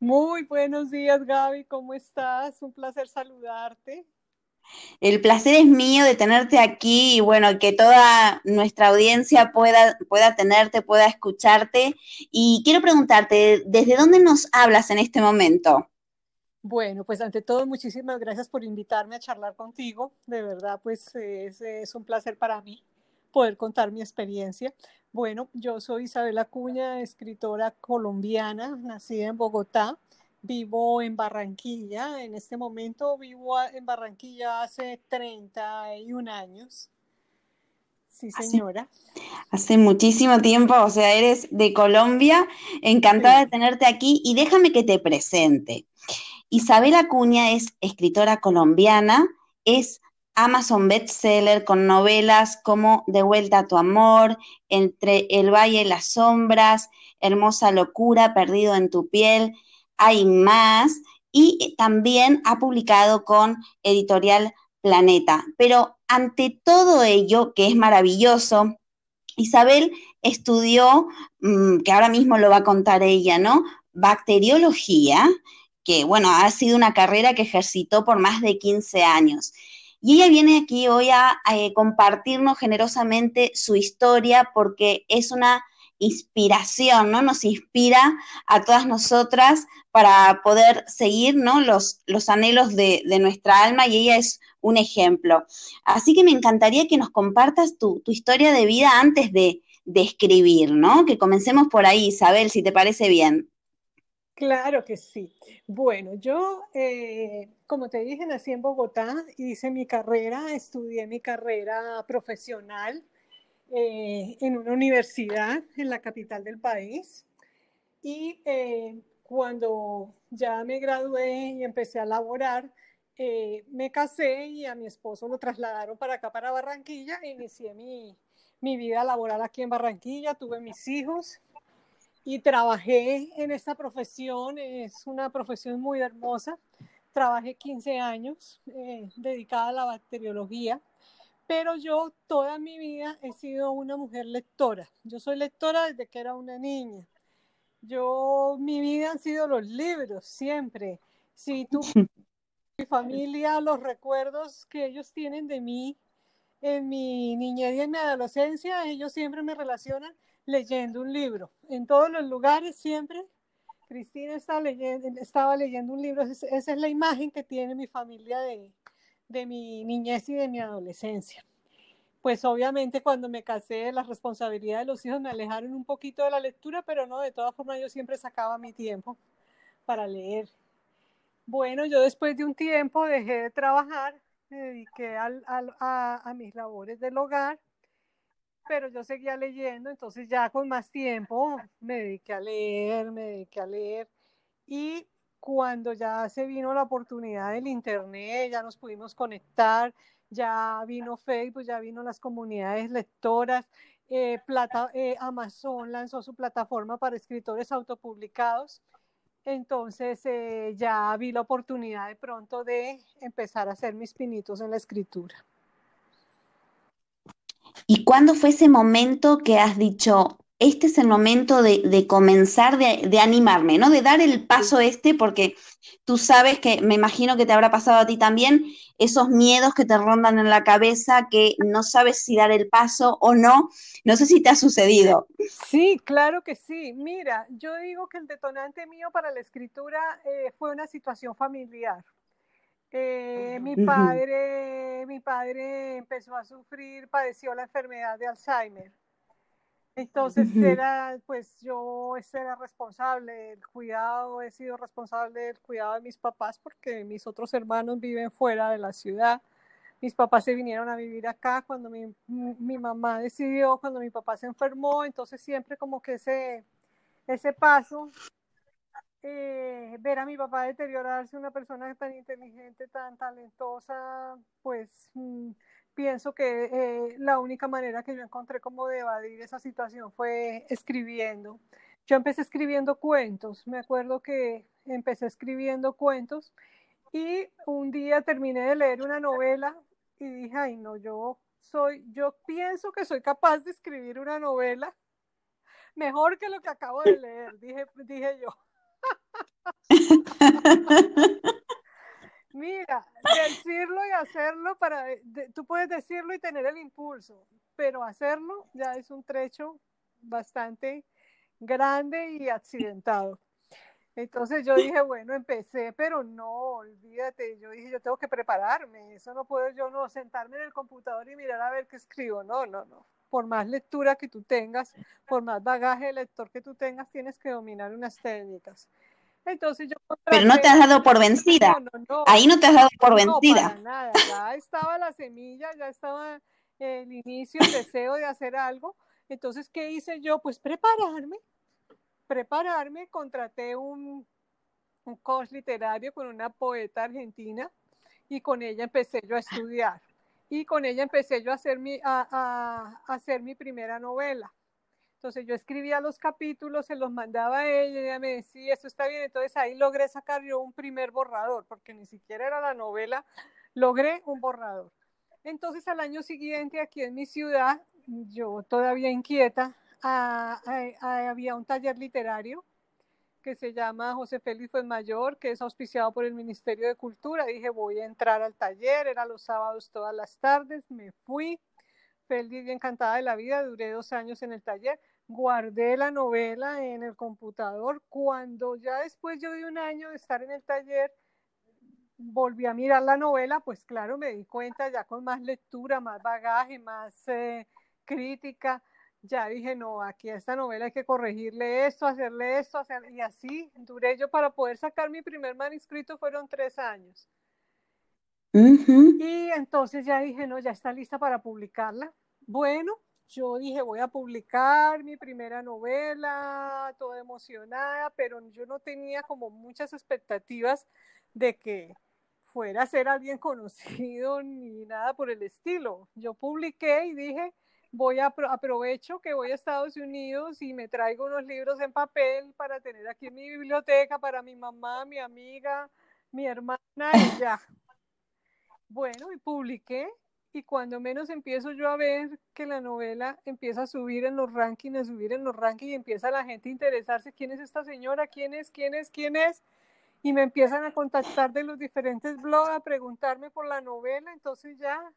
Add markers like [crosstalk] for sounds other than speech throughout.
Muy buenos días Gaby, ¿cómo estás? Un placer saludarte. El placer es mío de tenerte aquí y bueno, que toda nuestra audiencia pueda, pueda tenerte, pueda escucharte. Y quiero preguntarte, ¿desde dónde nos hablas en este momento? Bueno, pues ante todo, muchísimas gracias por invitarme a charlar contigo. De verdad, pues es, es un placer para mí poder contar mi experiencia. Bueno, yo soy Isabel Acuña, escritora colombiana, nacida en Bogotá. Vivo en Barranquilla. En este momento vivo en Barranquilla hace 31 años. Sí, señora. Hace, muchísimo tiempo, o sea, eres de Colombia. Encantada de tenerte aquí y déjame que te presente. Isabel Acuña es escritora colombiana, es Amazon bestseller con novelas como De vuelta a tu amor, Entre el valle y las sombras, Hermosa locura, Perdido en tu piel, hay más, y también ha publicado con editorial Planeta. Pero ante todo ello, que es maravilloso, Isabel estudió, mm, que ahora mismo lo va a contar ella, ¿no? Bacteriología, que bueno, ha sido una carrera que ejercitó por más de 15 años. Y ella viene aquí hoy a, eh, compartirnos generosamente su historia porque es una inspiración, ¿no? Nos inspira a todas nosotras para poder seguir, ¿no? Los, los anhelos de, nuestra alma y ella es un ejemplo. Así que me encantaría que nos compartas tu, historia de vida antes de, de escribir, ¿no? Que comencemos por ahí, Isabel, si te parece bien. Claro que sí. Bueno, yo, eh, como te dije, nací en Bogotá, hice mi carrera, estudié mi carrera profesional eh, en una universidad en la capital del país. Y eh, cuando ya me gradué y empecé a laborar, me casé y a mi esposo lo trasladaron para acá, para Barranquilla, e inicié mi, mi vida laboral aquí en Barranquilla, tuve mis hijos y trabajé en esta profesión, es una profesión muy hermosa. Trabajé 15 años eh, dedicada a la bacteriología, pero yo toda mi vida he sido una mujer lectora. Yo soy lectora desde que era una niña. Yo, mi vida han sido los libros, siempre. Si tú, mi [laughs] familia, los recuerdos que ellos tienen de mí en mi niñez y en mi adolescencia, ellos siempre me relacionan leyendo un libro. En todos los lugares siempre Cristina estaba leyendo, un libro. Esa es la imagen que tiene mi familia de, de mi niñez y de mi adolescencia. Pues obviamente cuando me casé las responsabilidades de los hijos me alejaron un poquito de la lectura, pero no, de todas formas yo siempre sacaba mi tiempo para leer. Bueno, yo después de un tiempo dejé de trabajar, me dediqué a, a mis labores del hogar pero yo seguía leyendo, entonces ya con más tiempo me dediqué a leer, me dediqué a leer y cuando ya se vino la oportunidad del internet, ya nos pudimos conectar, ya vino Facebook, ya vino las comunidades lectoras, eh, plata, eh, Amazon lanzó su plataforma para escritores autopublicados. Entonces eh, ya vi la oportunidad de pronto de empezar a hacer mis pinitos en la escritura. ¿Y cuándo fue ese momento que has dicho, este es el momento de, comenzar, de, animarme, ¿no? De dar el paso este, porque tú sabes que, me imagino que te habrá pasado a ti también, esos miedos que te rondan en la cabeza, que no sabes si dar el paso o no. No sé si te ha sucedido. Sí, claro que sí. Mira, yo digo que el detonante mío para la escritura eh, fue una situación familiar. Eh, mi padre, mi padre empezó a sufrir, padeció la enfermedad de Alzheimer. Entonces era, pues yo era responsable del cuidado, he sido responsable del cuidado de mis papás porque mis otros hermanos viven fuera de la ciudad. Mis papás se vinieron a vivir acá cuando mi, mi mamá decidió, cuando mi papá se enfermó, entonces siempre como que ese, ese paso eh, ver a mi papá deteriorarse, una persona tan inteligente, tan talentosa, pues mm, pienso que eh, la única manera que yo encontré como de evadir esa situación fue escribiendo. Yo empecé escribiendo cuentos, me acuerdo que empecé escribiendo cuentos y un día terminé de leer una novela y dije, ay no, yo soy, yo pienso que soy capaz de escribir una novela mejor que lo que acabo de leer, dije, dije yo. [laughs] Mira, decirlo y hacerlo para, tú puedes decirlo y tener el impulso, pero hacerlo ya es un trecho bastante grande y accidentado. Entonces yo dije, bueno, empecé, pero no, olvídate, yo dije, yo tengo que prepararme, eso no puedo yo no sentarme en el computador y mirar a ver qué escribo, no, no, no. Por más lectura que tú tengas, por más bagaje de lector que tú tengas, tienes que dominar unas técnicas. Entonces yo Pero no te has dado por vencida. Ahí no te has dado por vencida. Para [laughs] nada. Ya estaba la semilla, ya estaba el inicio, el deseo de hacer algo. Entonces, ¿qué hice yo? Pues prepararme. Prepararme, contraté un, un coach literario con una poeta argentina y con ella empecé yo a estudiar. Y con ella empecé yo a hacer mi, a, a hacer mi primera novela. Entonces yo escribía los capítulos, se los mandaba a ella, ella me decía, esto está bien, entonces ahí logré sacar yo un primer borrador, porque ni siquiera era la novela, logré un borrador. Entonces al año siguiente aquí en mi ciudad, yo todavía inquieta, había un taller literario que se llama José Félix Mayor, que es auspiciado por el Ministerio de Cultura. Dije, voy a entrar al taller, era los sábados todas las tardes, me fui, feliz y encantada de la vida, duré dos años en el taller, guardé la novela en el computador. Cuando ya después yo de un año de estar en el taller, volví a mirar la novela, pues claro, me di cuenta ya con más lectura, más bagaje, más eh, crítica, ya dije, no, aquí a esta novela hay que corregirle esto, hacerle esto, y así duré yo para poder sacar mi primer manuscrito, fueron tres años. Y entonces ya dije, no, ya está lista para publicarla. Bueno, yo dije, voy a publicar mi primera novela, toda emocionada, pero yo no tenía como muchas expectativas de que fuera a ser alguien [laughs] conocido ni nada por el estilo. Yo publiqué y dije, voy a aprovecho que voy a Estados Unidos y me traigo unos libros en papel para tener aquí en mi biblioteca para mi mamá, mi amiga, mi hermana y [laughs] ya. Bueno, y publiqué y cuando menos empiezo yo a ver que la novela empieza a subir en los rankings, a subir en los rankings y empieza la gente a interesarse, ¿quién es esta señora? ¿Quién es? ¿Quién es? ¿Quién es? Y me empiezan a contactar de los diferentes blogs, a preguntarme por la novela, entonces ya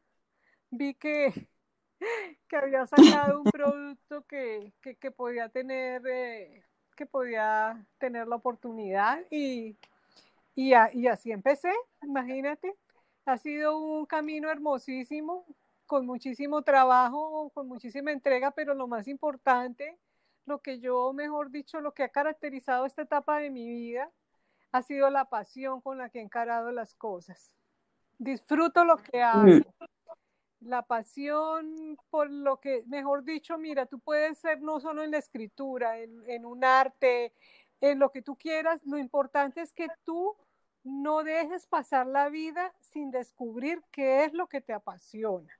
vi que, [laughs] que había sacado un producto que, que, podía tener, eh, que podía tener la oportunidad y, y, y así empecé, imagínate. Ha sido un camino hermosísimo, con muchísimo trabajo, con muchísima entrega, pero lo más importante, lo que yo, mejor dicho, lo que ha caracterizado esta etapa de mi vida, ha sido la pasión con la que he encarado las cosas. Disfruto lo que hago. La pasión por lo que, mejor dicho, mira, tú puedes ser no solo en la escritura, en, en un arte, en lo que tú quieras, lo importante es que tú no dejes pasar la vida sin descubrir qué es lo que te apasiona.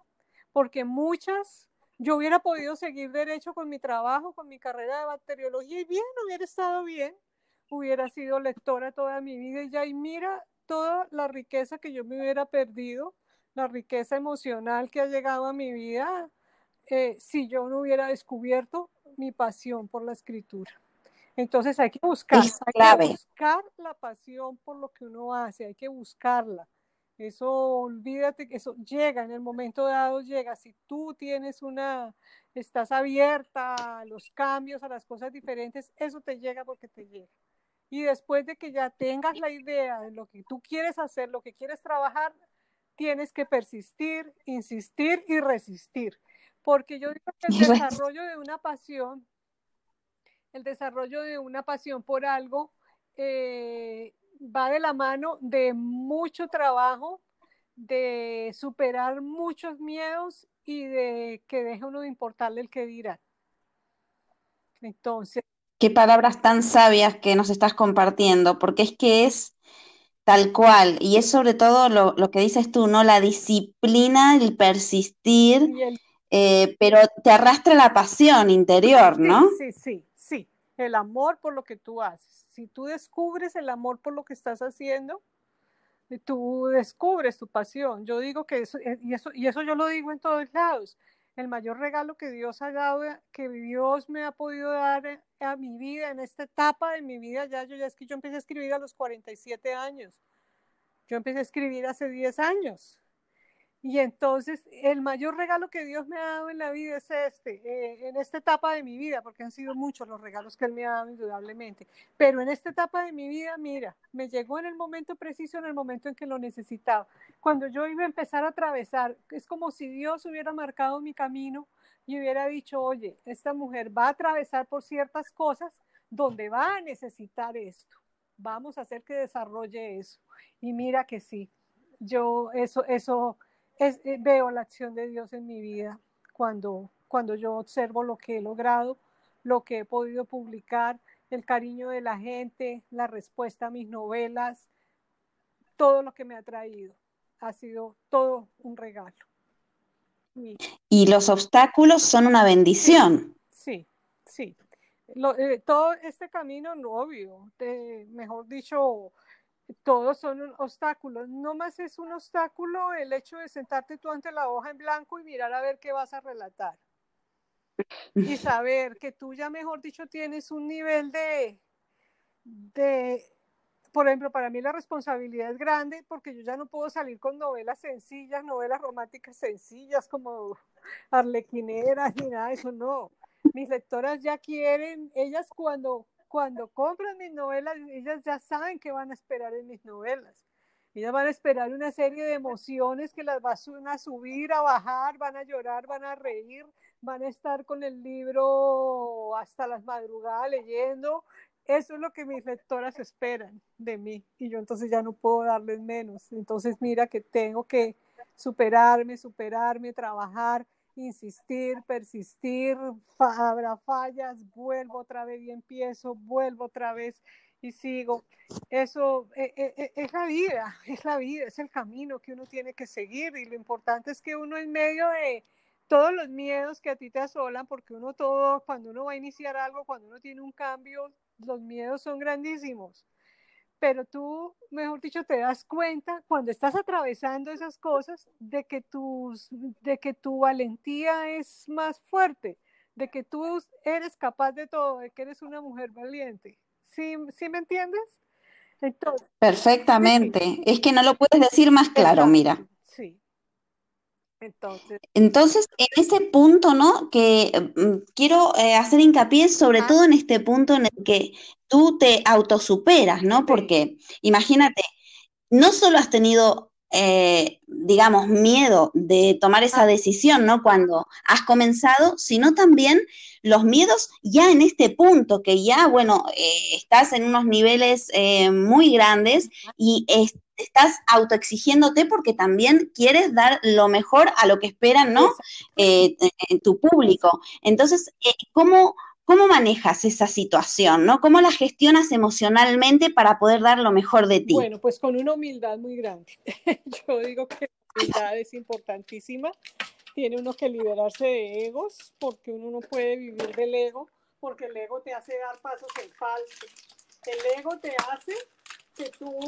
Porque muchas, yo hubiera podido seguir derecho con mi trabajo, con mi carrera de bacteriología y bien, hubiera estado bien, hubiera sido lectora toda mi vida y ya, y mira toda la riqueza que yo me hubiera perdido, la riqueza emocional que ha llegado a mi vida, eh, si yo no hubiera descubierto mi pasión por la escritura. Entonces hay que buscar, hay que buscar la pasión por lo que uno hace, hay que buscarla. Eso, olvídate que eso llega, en el momento dado llega. Si tú tienes una, estás abierta a los cambios, a las cosas diferentes, eso te llega porque te llega. Y después de que ya tengas la idea de lo que tú quieres hacer, lo que quieres trabajar, tienes que persistir, insistir y resistir. Porque yo digo que el desarrollo de una pasión el desarrollo de una pasión por algo eh, va de la mano de mucho trabajo, de superar muchos miedos y de que deje uno de importarle el que dirá. Entonces. Qué palabras tan sabias que nos estás compartiendo, porque es que es tal cual, y es sobre todo lo, que dices tú, ¿no? La disciplina, el persistir, eh, pero te arrastra la pasión interior, ¿no? Sí, sí, el amor por lo que tú haces. Si tú descubres el amor por lo que estás haciendo, tú descubres tu pasión. Yo digo que eso, eh, y eso, y eso yo lo digo en todos lados. El mayor regalo que Dios ha dado, que Dios me ha podido dar eh, a mi vida, en esta etapa de mi vida, ya yo ya es que yo empecé a escribir a los 47 años. Yo empecé a escribir hace 10 años. Y entonces el mayor regalo que Dios me ha dado en la vida es este, eh, en esta etapa de mi vida, porque han sido muchos los regalos que Él me ha dado indudablemente, pero en esta etapa de mi vida, mira, me llegó en el momento preciso, en el momento en que lo necesitaba. Cuando yo iba a empezar a atravesar, es como si Dios hubiera marcado mi camino y hubiera dicho, oye, esta mujer va a atravesar por ciertas cosas donde va a necesitar esto. Vamos a hacer que desarrolle eso. Y mira que sí, yo eso, eso eh, veo la acción de Dios en mi vida cuando, cuando yo observo lo que he logrado, lo que he podido publicar, el cariño de la gente, la respuesta a mis novelas, todo lo que me ha traído. Ha sido todo un regalo. Y, los obstáculos son una bendición. Sí, sí. Eh, todo este camino, no obvio, mejor dicho, todos son obstáculos. No más es un obstáculo el hecho de sentarte tú ante la hoja en blanco y mirar a ver qué vas a relatar. Y saber que tú ya, mejor dicho, tienes un nivel de, de, por ejemplo, para mí la responsabilidad es grande porque yo ya no puedo salir con novelas sencillas, novelas románticas sencillas como arlequineras ni nada de eso, no. Mis lectoras ya quieren, ellas cuando cuando compran mis novelas, ellas ya saben que van a esperar en mis novelas. Ellas van a esperar una serie de emociones que las van a subir, a bajar, van a llorar, van a reír, van a estar con el libro hasta las madrugadas leyendo. Eso es lo que mis lectoras esperan de mí y yo entonces ya no puedo darles menos. Entonces mira que tengo que superarme, superarme, trabajar, insistir, persistir, habrá fallas, vuelvo otra vez y empiezo, vuelvo otra vez y sigo. Eso eh, eh, eh, es la vida, [laughs] es la vida, es el camino que uno tiene que seguir y lo importante es que uno en medio de todos los miedos que a ti te asolan, porque uno todo, cuando uno va a iniciar algo, cuando uno tiene un cambio, los miedos son grandísimos. Pero tú, mejor dicho, te das cuenta cuando estás atravesando esas cosas de que, tus, de que tu valentía es más fuerte, de que tú eres capaz de todo, de que eres una mujer valiente. ¿Sí, ¿sí me entiendes? Entonces, Perfectamente. Es que no lo puedes decir más claro, mira. Entonces, Entonces, en ese punto, ¿no? Que mm, quiero eh, hacer hincapié sobre todo en este punto en el que tú te autosuperas, ¿no? Porque imagínate, no solo has tenido, eh, digamos, miedo de tomar esa decisión, ¿no? Cuando has comenzado, sino también los miedos ya en este punto, que ya, bueno, eh, estás en unos niveles muy grandes y estás autoexigiéndote porque también quieres dar lo mejor a lo que esperan, ¿no? Eh, en tu público. Entonces, eh, ¿cómo, ¿cómo manejas esa situación, ¿no? ¿Cómo la gestionas emocionalmente para poder dar lo mejor de ti? Bueno, pues con una humildad muy grande. [laughs] Yo digo que la humildad es importantísima. Tiene uno que liberarse de egos porque uno no puede vivir del ego porque el ego te hace dar pasos en falso. El ego te hace que tú,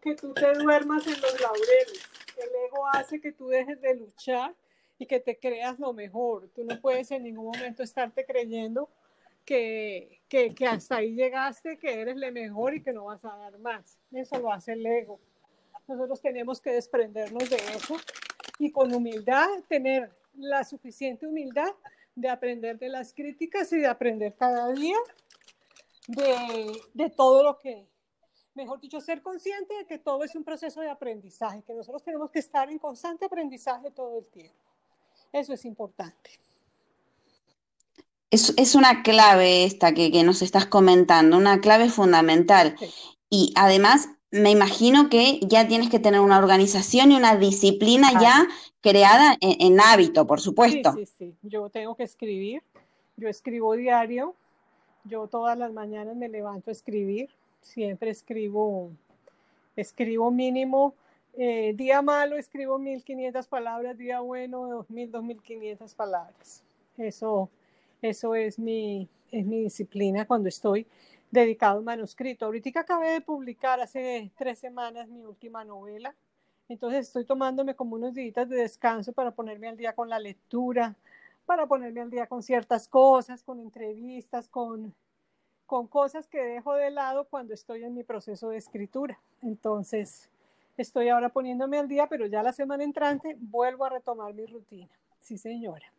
que tú te duermas en los laureles. El ego hace que tú dejes de luchar y que te creas lo mejor. Tú no puedes en ningún momento estarte creyendo que, que, que hasta ahí llegaste, que eres lo mejor y que no vas a dar más. Eso lo hace el ego. Nosotros tenemos que desprendernos de eso y con humildad tener la suficiente humildad de aprender de las críticas y de aprender cada día de, de todo lo que mejor dicho, ser consciente de que todo es un proceso de aprendizaje, que nosotros tenemos que estar en constante aprendizaje todo el tiempo. Eso es importante. Es, es una clave esta que, que, nos estás comentando, una clave fundamental. Sí. Y además, me imagino que ya tienes que tener una organización y una disciplina ah. ya creada en, en, hábito, por supuesto. Sí, sí, sí. Yo tengo que escribir. Yo escribo diario. Yo todas las mañanas me levanto a escribir siempre escribo, escribo mínimo, eh, día malo escribo 1500 palabras, día bueno 2000, 2500 palabras. Eso, eso es mi, es mi disciplina cuando estoy dedicado a manuscrito. Ahorita acabé de publicar hace tres semanas mi última novela, entonces estoy tomándome como unos días de descanso para ponerme al día con la lectura, para ponerme al día con ciertas cosas, con entrevistas, con con cosas que dejo de lado cuando estoy en mi proceso de escritura. Entonces, estoy ahora poniéndome al día, pero ya la semana entrante vuelvo a retomar mi rutina. Sí, señora.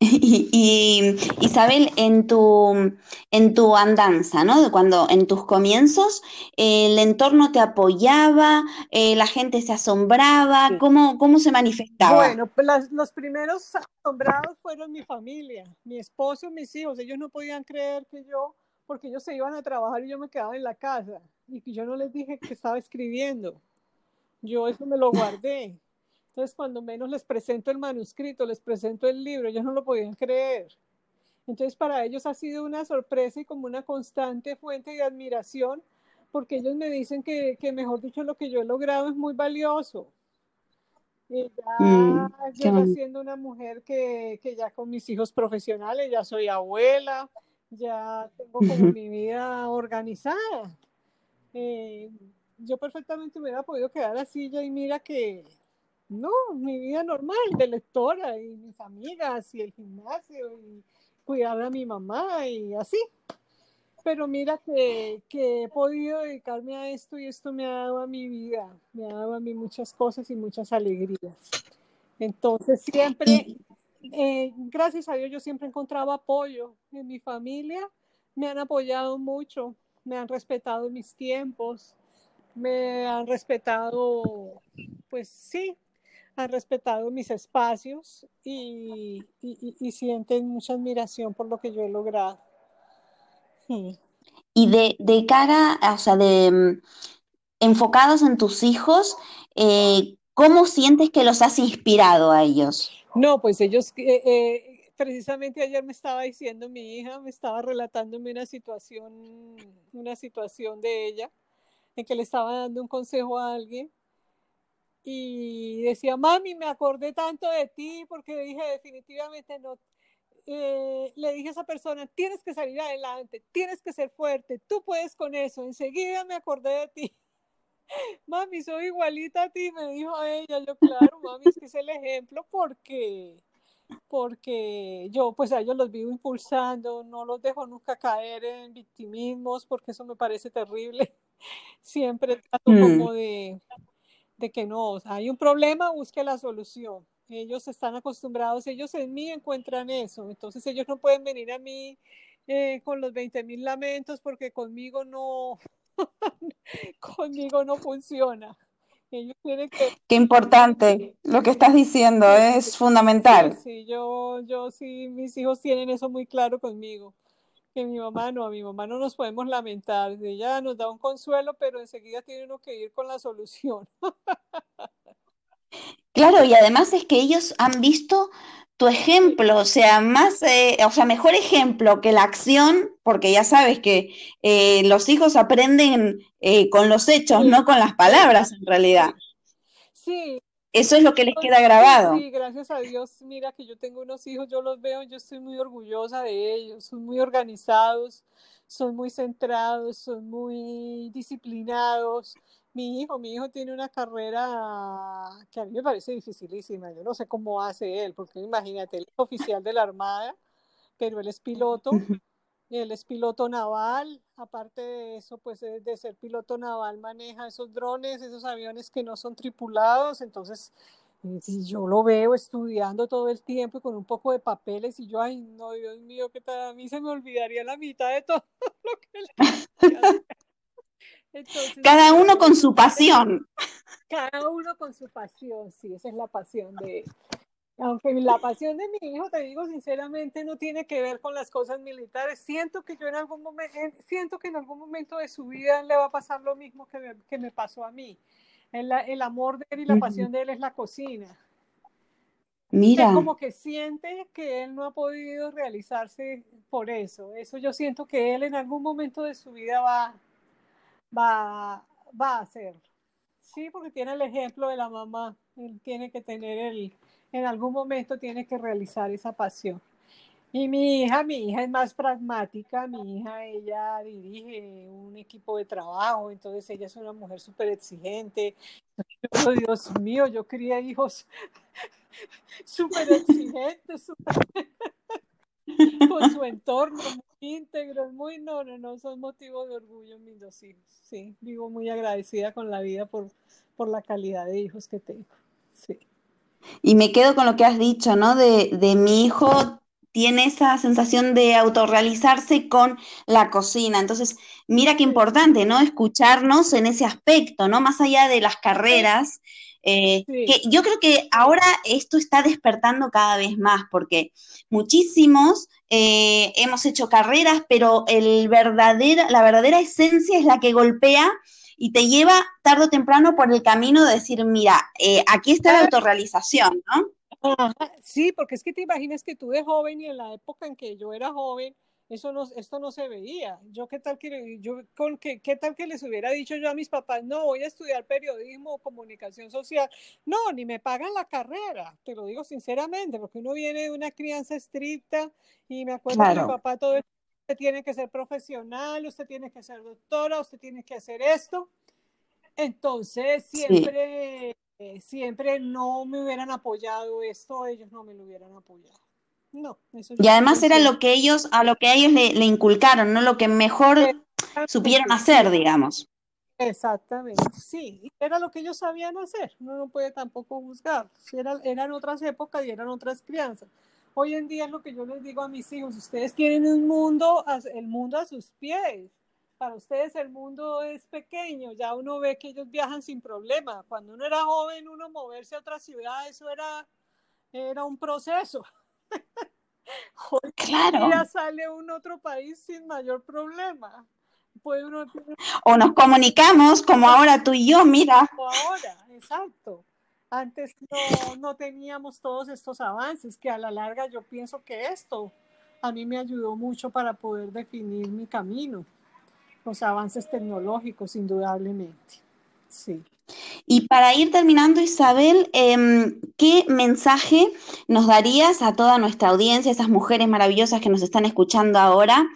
[laughs] Y, Isabel, en tu, en tu andanza, ¿no? Cuando en tus comienzos el entorno te apoyaba, eh, la gente se asombraba, sí. ¿cómo, ¿cómo, se manifestaba? Bueno, pues las, los primeros asombrados fueron mi familia, mi esposo, mis hijos. Ellos no podían creer que yo, porque ellos se iban a trabajar y yo me quedaba en la casa y que yo no les dije que estaba escribiendo. Yo eso me lo guardé. Entonces, cuando menos les presento el manuscrito, les presento el libro, ellos no lo podían creer. Entonces, para ellos ha sido una sorpresa y como una constante fuente de admiración, porque ellos me dicen que, que mejor dicho, lo que yo he logrado es muy valioso. Y ya, mm, ya siendo una mujer que, que, ya con mis hijos profesionales, ya soy abuela, ya tengo como mi vida organizada. Eh, yo perfectamente me hubiera podido quedar así ya y mira que, no, mi vida normal de lectora y mis amigas y el gimnasio y cuidar a mi mamá y así. Pero mira que, que, he podido dedicarme a esto y esto me ha dado a mi vida, me ha dado a mí muchas cosas y muchas alegrías. Entonces siempre, eh, gracias a Dios, yo siempre he encontrado apoyo en mi familia, me han apoyado mucho, me han respetado mis tiempos, me han respetado, pues sí, han respetado mis espacios y, sienten mucha admiración por lo que yo he logrado. Y de, cara, o sea, de mm, enfocados en tus hijos, eh, ¿cómo sientes que los has inspirado a ellos? No, pues ellos, eh, eh, precisamente ayer me estaba diciendo mi hija, me estaba relatándome una situación, una situación de ella, en que le estaba dando un consejo a alguien y decía, mami, me acordé tanto de ti porque dije definitivamente no, eh, le dije a esa persona, tienes que salir adelante, tienes que ser fuerte, tú puedes con eso. Enseguida me acordé de ti. [laughs] Mami, soy igualita a ti, me dijo ella. Yo, claro, mami, es que es el ejemplo porque, porque yo pues a ellos los vivo impulsando, no los dejo nunca caer en victimismos porque eso me parece terrible. [laughs] Siempre trato mm. como de, de que no, o sea, hay un problema, busque la solución ellos están acostumbrados, ellos en mí encuentran eso, entonces ellos no pueden venir a mí eh, con los 20 mil lamentos porque conmigo no, [laughs] conmigo no funciona. Ellos tienen que... Qué importante, lo que estás diciendo es fundamental. Sí, yo, yo sí, mis hijos tienen eso muy claro conmigo. Que mi mamá no, a mi mamá no nos podemos lamentar. Ella nos da un consuelo, pero enseguida tiene uno que ir con la solución. [laughs] Claro, y además es que ellos han visto tu ejemplo, o sea, más, eh, o sea, mejor ejemplo que la acción, porque ya sabes que eh, los hijos aprenden eh, con los hechos, no con las palabras en realidad. Sí. Eso es lo que les queda grabado. Sí, gracias a Dios, mira que yo tengo unos hijos, yo los veo, yo estoy muy orgullosa de ellos, son muy organizados, son muy centrados, son muy disciplinados, mi hijo, mi hijo tiene una carrera que a mí me parece dificilísima. Yo no sé cómo hace él, porque imagínate, él es oficial de la Armada, pero él es piloto, [laughs] él es piloto naval. Aparte de eso, pues de ser piloto naval, maneja esos drones, esos aviones que no son tripulados. Entonces, si yo lo veo estudiando todo el tiempo y con un poco de papeles y yo, ay, no, Dios mío, que a mí se me olvidaría la mitad de [laughs] todo lo que él cada uno con su pasión. Cada uno con su pasión, sí, esa es la pasión de Aunque la pasión de mi hijo, te digo sinceramente, no tiene que ver con las cosas militares. Siento que yo en algún momento, siento que en algún momento de su vida le va a pasar lo mismo que me, que me pasó a mí. El, el, amor de él y la pasión de él es la cocina. Mira. como que siente que él no ha podido realizarse por eso. Eso yo siento que él en algún momento de su vida va, va, va a hacerlo. Sí, porque tiene el ejemplo de la mamá. Él tiene que tener el, en algún momento tiene que realizar esa pasión. Y mi hija, mi hija es más pragmática, mi hija, ella dirige un equipo de trabajo, entonces ella es una mujer súper exigente. Dios mío, yo quería hijos [laughs] súper exigentes, [laughs] con su entorno muy muy, no, no, no, son motivos de orgullo mis dos hijos. Sí, vivo muy agradecida con la vida por, por la calidad de hijos que tengo. Sí. Y me quedo con lo que has dicho, ¿no? De, de mi hijo tiene esa sensación de autorrealizarse con la cocina. Entonces, mira qué importante, ¿no? Escucharnos en ese aspecto, ¿no? Más allá de las carreras, eh, que yo creo que ahora esto está despertando cada vez más, porque muchísimos eh, hemos hecho carreras, pero el verdadera, la verdadera esencia es la que golpea y te lleva tarde o temprano por el camino de decir, mira, eh, aquí está la autorrealización, ¿no? sí, porque es que te imaginas que tú de joven y en la época en que yo era joven, eso no, esto no se veía. Yo qué tal que yo con qué, qué tal que les hubiera dicho yo a mis papás, no, voy a estudiar periodismo o comunicación social. No, ni me pagan la carrera, te lo digo sinceramente, porque uno viene de una crianza estricta y me acuerdo que mi papá todo el usted tiene que ser profesional, usted tiene que ser doctora, usted tiene que hacer esto. Entonces, siempre, siempre no me hubieran apoyado esto, ellos no me lo hubieran apoyado. No, y además era lo que ellos, a lo que ellos le, inculcaron, no lo que mejor supieron hacer, digamos. Exactamente, sí, era lo que ellos sabían hacer, uno no puede tampoco juzgar, eran, eran otras épocas y eran otras crianzas. Hoy en día es lo que yo les digo a mis hijos, ustedes tienen un mundo, el mundo a sus pies, para ustedes el mundo es pequeño, ya uno ve que ellos viajan sin problema. Cuando uno era joven, uno moverse a otra ciudad, eso era, era un proceso. [laughs] Hoy claro. ya sale un otro país sin mayor problema. O nos comunicamos como ahora tú y yo, mira. Como ahora, exacto. Antes no, no teníamos todos estos avances, que a la larga yo pienso que esto a mí me ayudó mucho para poder definir mi camino los avances tecnológicos, indudablemente. Sí. Y para ir terminando, Isabel, em, ¿qué mensaje nos darías a toda nuestra audiencia, esas mujeres maravillosas que nos están escuchando ahora?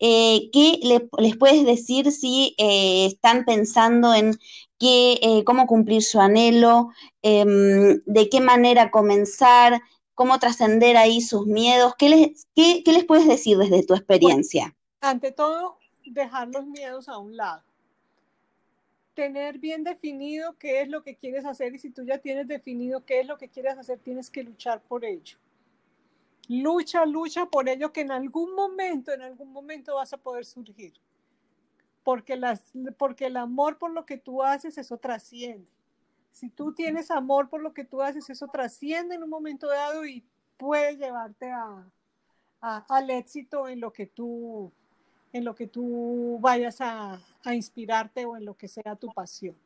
Eh, ¿Qué les puedes decir si eh, están pensando en eh, cómo cumplir su anhelo, em, de qué manera comenzar, cómo trascender ahí sus miedos? ¿Qué les, qué, les puedes decir desde tu experiencia? ante todo, dejar los miedos a un lado. Tener bien definido qué es lo que quieres hacer y si tú ya tienes definido qué es lo que quieres hacer, tienes que luchar por ello. Lucha, lucha por ello que en algún momento, en algún momento vas a poder surgir. Porque, las, porque el amor por lo que tú haces, eso trasciende. Si tú tienes amor por lo que tú haces, eso trasciende en un momento dado y puede llevarte a, al éxito en lo que tú en lo que tú vayas a, inspirarte o en lo que sea tu pasión.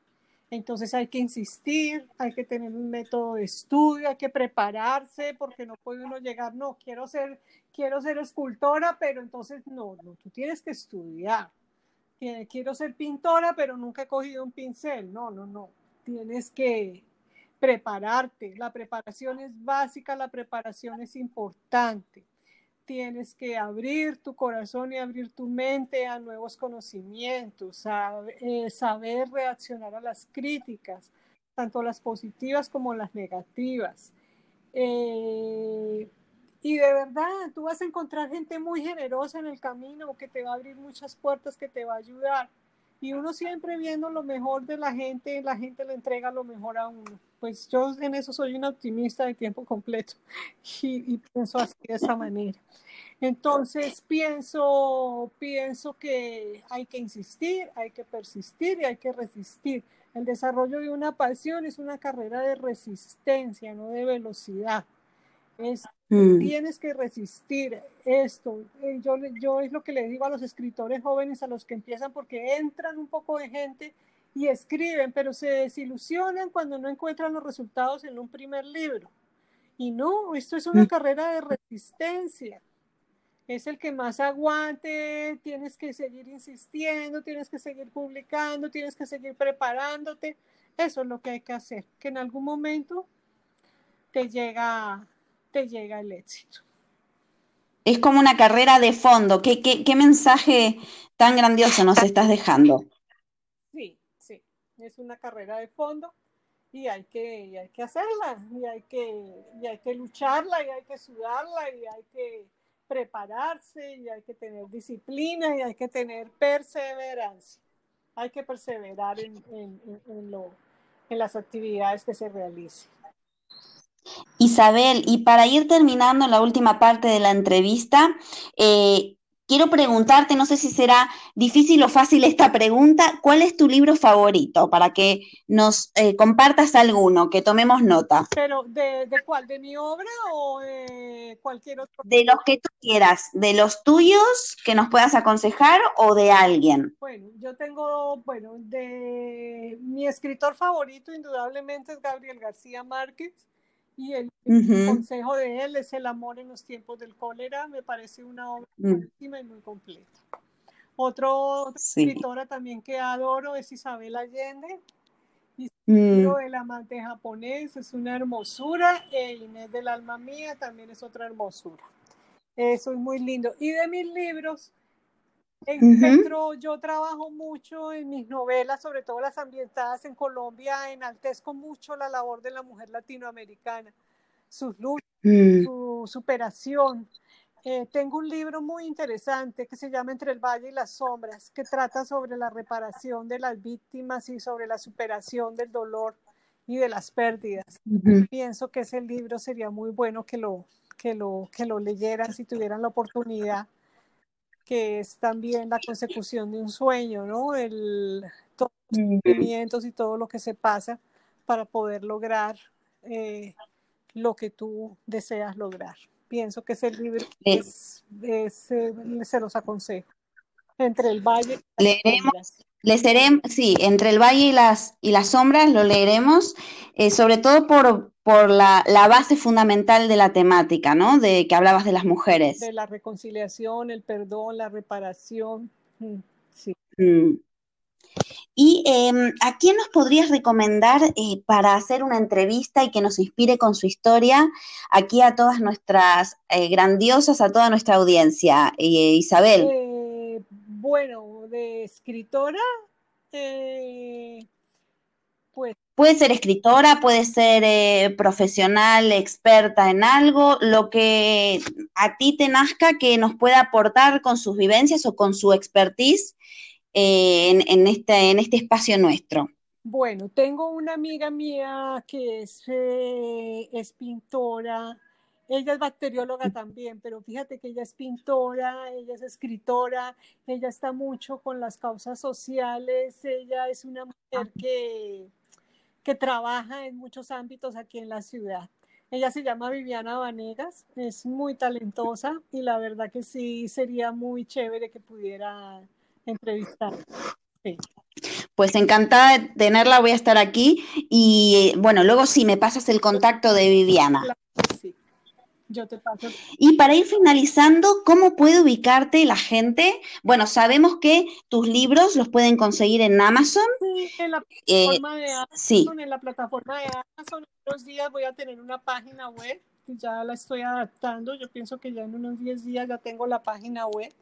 Entonces hay que insistir, hay que tener un método de estudio, hay que prepararse, porque no puede uno llegar, no, quiero ser, quiero ser escultora, pero entonces no, no, tú tienes que estudiar. Quiero ser pintora, pero nunca he cogido un pincel. No, no, no. Tienes que prepararte. La preparación es básica, la preparación es importante tienes que abrir tu corazón y abrir tu mente a nuevos conocimientos, eh, saber reaccionar a las críticas, tanto las positivas como las negativas. Eh, y de verdad, tú vas a encontrar gente muy generosa en el camino que te va a abrir muchas puertas, que te va a ayudar. Y uno siempre viendo lo mejor de la gente, la gente le entrega lo mejor a uno. Pues yo en eso soy una optimista de tiempo completo [laughs] y, y pienso así de esa manera. Entonces pienso, pienso que hay que insistir, hay que persistir y hay que resistir. El desarrollo de una pasión es una carrera de resistencia, no de velocidad. Es, mm. Tienes que resistir esto. Eh, yo, yo es lo que le digo a los escritores jóvenes, a los que empiezan, porque entran un poco de gente y escriben, pero se desilusionan cuando no encuentran los resultados en un primer libro. Y no, esto es una mm. carrera de resistencia. Es el que más aguante, tienes que seguir insistiendo, tienes que seguir publicando, tienes que seguir preparándote. Eso es lo que hay que hacer, que en algún momento te llega llega el éxito. Es como una carrera de fondo. ¿Qué, qué, mensaje tan grandioso nos estás dejando? Sí, sí, es una carrera de fondo y hay que, hay que hacerla, y hay que, y hay que lucharla, y hay que sudarla, y hay que prepararse, y hay que tener disciplina, y hay que tener perseverancia. Hay que perseverar en, en las actividades que se realicen. Isabel, y para ir terminando la última parte de la entrevista, eh, quiero preguntarte, no sé si será difícil o fácil esta pregunta, ¿cuál es tu libro favorito? Para que nos eh, compartas alguno, que tomemos nota. ¿Pero de, cuál? ¿De mi obra o de cualquier otro? De los que tú quieras, de los tuyos que nos puedas aconsejar o de alguien. Bueno, yo tengo, bueno, de mi escritor favorito indudablemente es Gabriel García Márquez y el, consejo de él es El amor en los tiempos del cólera, me parece una obra mm. y muy completa. Otro, otra escritora también que adoro es Isabel Allende. Y mm. El amante japonés es una hermosura. E Inés del alma mía también es otra hermosura. Eso es muy lindo. Y de mis libros, Encuentro, yo trabajo mucho en mis novelas, sobre todo las ambientadas en Colombia, enaltezco mucho la labor de la mujer latinoamericana, sus luchas, mm. su superación. Eh, tengo un libro muy interesante que se llama Entre el Valle y las Sombras, que trata sobre la reparación de las víctimas y sobre la superación del dolor y de las pérdidas. Pienso que ese libro sería muy bueno que lo, que lo, que lo leyeran si tuvieran la oportunidad que es también la consecución de un sueño, ¿no? El, todos los sentimientos y todo lo que se pasa para poder lograr eh, lo que tú deseas lograr. Pienso que ese libro es, es, eh, se los aconsejo. Entre el valle. Y Leeremos, leeremos, sí, entre el valle y las, y las sombras lo leeremos, eh, sobre todo por, por la, la, base fundamental de la temática, ¿no? De que hablabas de las mujeres. De la reconciliación, el perdón, la reparación. Mm, sí. Mm. ¿Y eh, a quién nos podrías recomendar eh, para hacer una entrevista y que nos inspire con su historia aquí a todas nuestras eh, grandiosas, a toda nuestra audiencia? Eh, Isabel. bueno, de escritora, pues... Puede ser escritora, puede ser profesional, experta en algo, lo que a ti te nazca que nos pueda aportar con sus vivencias o con su expertise en, en, este, en este espacio nuestro? Bueno, tengo una amiga mía que es, eh, es pintora, ella es bacterióloga también, pero fíjate que ella es pintora, ella es escritora, ella está mucho con las causas sociales, ella es una mujer que, que trabaja en muchos ámbitos aquí en la ciudad. Ella se llama Viviana Vanegas, es muy talentosa y la verdad que sí sería muy chévere que pudiera entrevistar. Sí. Pues encantada de tenerla, voy a estar aquí y bueno, luego sí me pasas el contacto de Viviana. Yo te paso. Y para ir finalizando, ¿cómo puede ubicarte la gente? Bueno, sabemos que tus libros los pueden conseguir en Amazon. Sí, en la plataforma eh, de Amazon. Sí. En la plataforma de Amazon, en unos días voy a tener una página web, ya la estoy adaptando. Yo pienso que ya en unos 10 días ya tengo la página web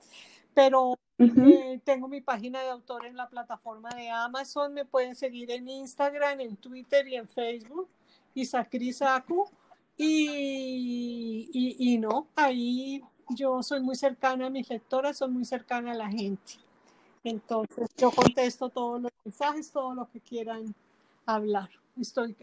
pero uh -huh. eh, tengo mi página de autor en la plataforma de Amazon, me pueden seguir en Instagram, en Twitter y en Facebook, Isakri Saku, y, y, y, no, ahí yo soy muy cercana a mis lectoras, soy muy cercana a la gente. Entonces yo contesto todos los mensajes, todo lo que quieran hablar. Estoy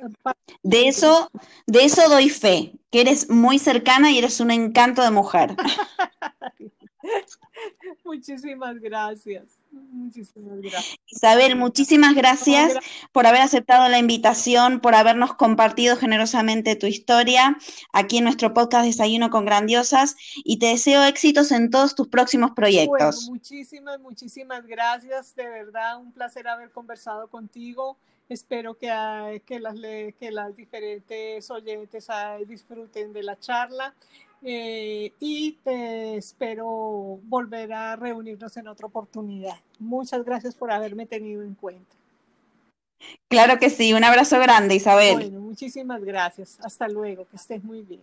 de eso, de eso doy fe, que eres muy cercana y eres un encanto de mujer. [laughs] Muchísimas gracias. Muchísimas gracias. Isabel, muchísimas gracias por haber aceptado la invitación, por habernos compartido generosamente tu historia aquí en nuestro podcast Desayuno con Grandiosas y te deseo éxitos en todos tus próximos proyectos. Bueno, muchísimas, muchísimas gracias. De verdad, un placer haber conversado contigo. Espero que, que, las, que las diferentes oyentes disfruten de la charla. Eh, y te espero volver a reunirnos en otra oportunidad. Muchas gracias por haberme tenido en cuenta. Claro que sí, un abrazo grande, Isabel. Bueno, muchísimas gracias. Hasta luego, que estés muy bien.